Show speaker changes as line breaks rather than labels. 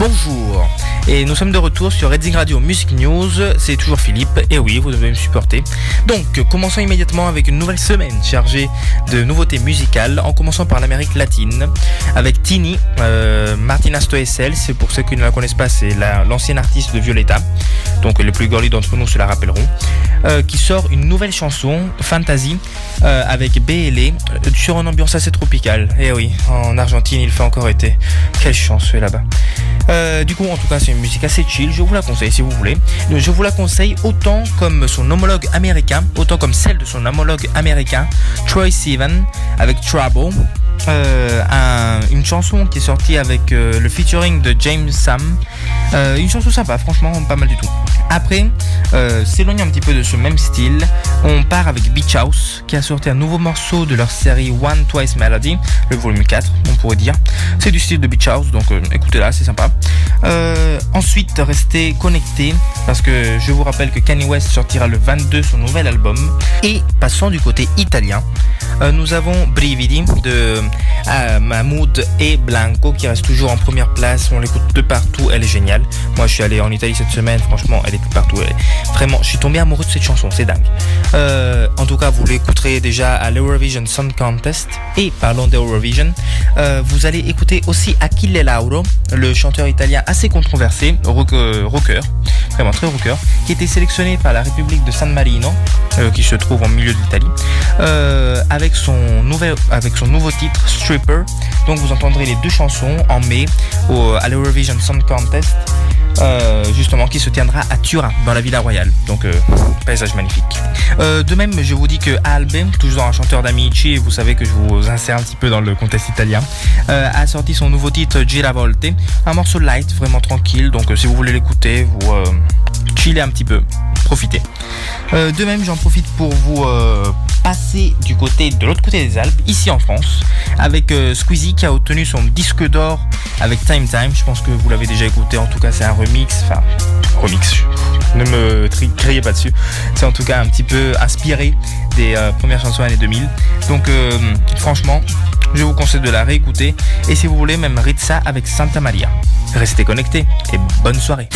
Bonjour. Et nous sommes de retour sur Redding Radio Music News. C'est toujours Philippe. Et oui, vous devez me supporter. Donc, commençons immédiatement avec une nouvelle semaine chargée de nouveautés musicales. En commençant par l'Amérique latine avec Tini, euh, Martina Stoessel. C'est pour ceux qui ne la connaissent pas, c'est l'ancienne artiste de Violetta. Donc, les plus girly d'entre nous se la rappelleront. Euh, qui sort une nouvelle chanson, Fantasy, euh, avec BLE, sur une ambiance assez tropicale. Et oui, en Argentine, il fait encore été. Quelle chance, là-bas. Euh, du coup, en tout cas, c'est musique assez chill. Je vous la conseille si vous voulez. Je vous la conseille autant comme son homologue américain, autant comme celle de son homologue américain, Troy Sivan, avec Trouble. Euh, une chanson qui est sortie avec euh, le featuring de James Sam. une chanson sympa, franchement, pas mal du tout. Après, s'éloigne un petit peu de ce même style, on part avec Beach House qui a sorti un nouveau morceau de leur série One Twice Melody, le volume 4, on pourrait dire. C'est du style de Beach House, donc écoutez là, c'est sympa. Euh, ensuite, restez connectés parce que je vous rappelle que Kanye West sortira le 22 son nouvel album. Et passons du côté italien, euh, nous avons Brividi de euh, Mahmoud et Blanco qui reste toujours en première place. On l'écoute de partout, elle est géniale. Moi, je suis allé en Italie cette semaine, franchement, elle est partout. Vraiment, je suis tombé amoureux de cette chanson, c'est dingue. en tout cas, vous l'écouterez déjà à l'Eurovision Song Contest. Et parlons d'Eurovision, vous allez écouter aussi Achille Lauro, le chanteur italien assez controversé, rocker, vraiment très rocker, qui était sélectionné par la République de San Marino, euh, qui se trouve au milieu de l'Italie, euh, avec, son nouvel, avec son nouveau titre Stripper. Donc vous entendrez les deux chansons en mai au, à l'Eurovision Song Contest. Euh, justement qui se tiendra à Turin dans la Villa Royale donc paysage magnifique de même je vous dis que Albe toujours un chanteur d'Amici vous savez que je vous insère un petit peu dans le contexte italien a sorti son nouveau titre Giravolte un morceau light vraiment tranquille donc si vous voulez l'écouter vous chiller un petit peu, profitez. Euh, de même, j'en profite pour vous euh, passer du côté de l'autre côté des Alpes, ici en France, avec euh, Squeezie qui a obtenu son disque d'or avec Time Time. Je pense que vous l'avez déjà écouté, en tout cas c'est un remix, enfin remix, ne me criez pas dessus. C'est en tout cas un petit peu inspiré des premières chansons années 2000. Donc franchement, je vous conseille de la réécouter et si vous voulez même Ritza avec Santa Maria. Restez connectés et bonne soirée.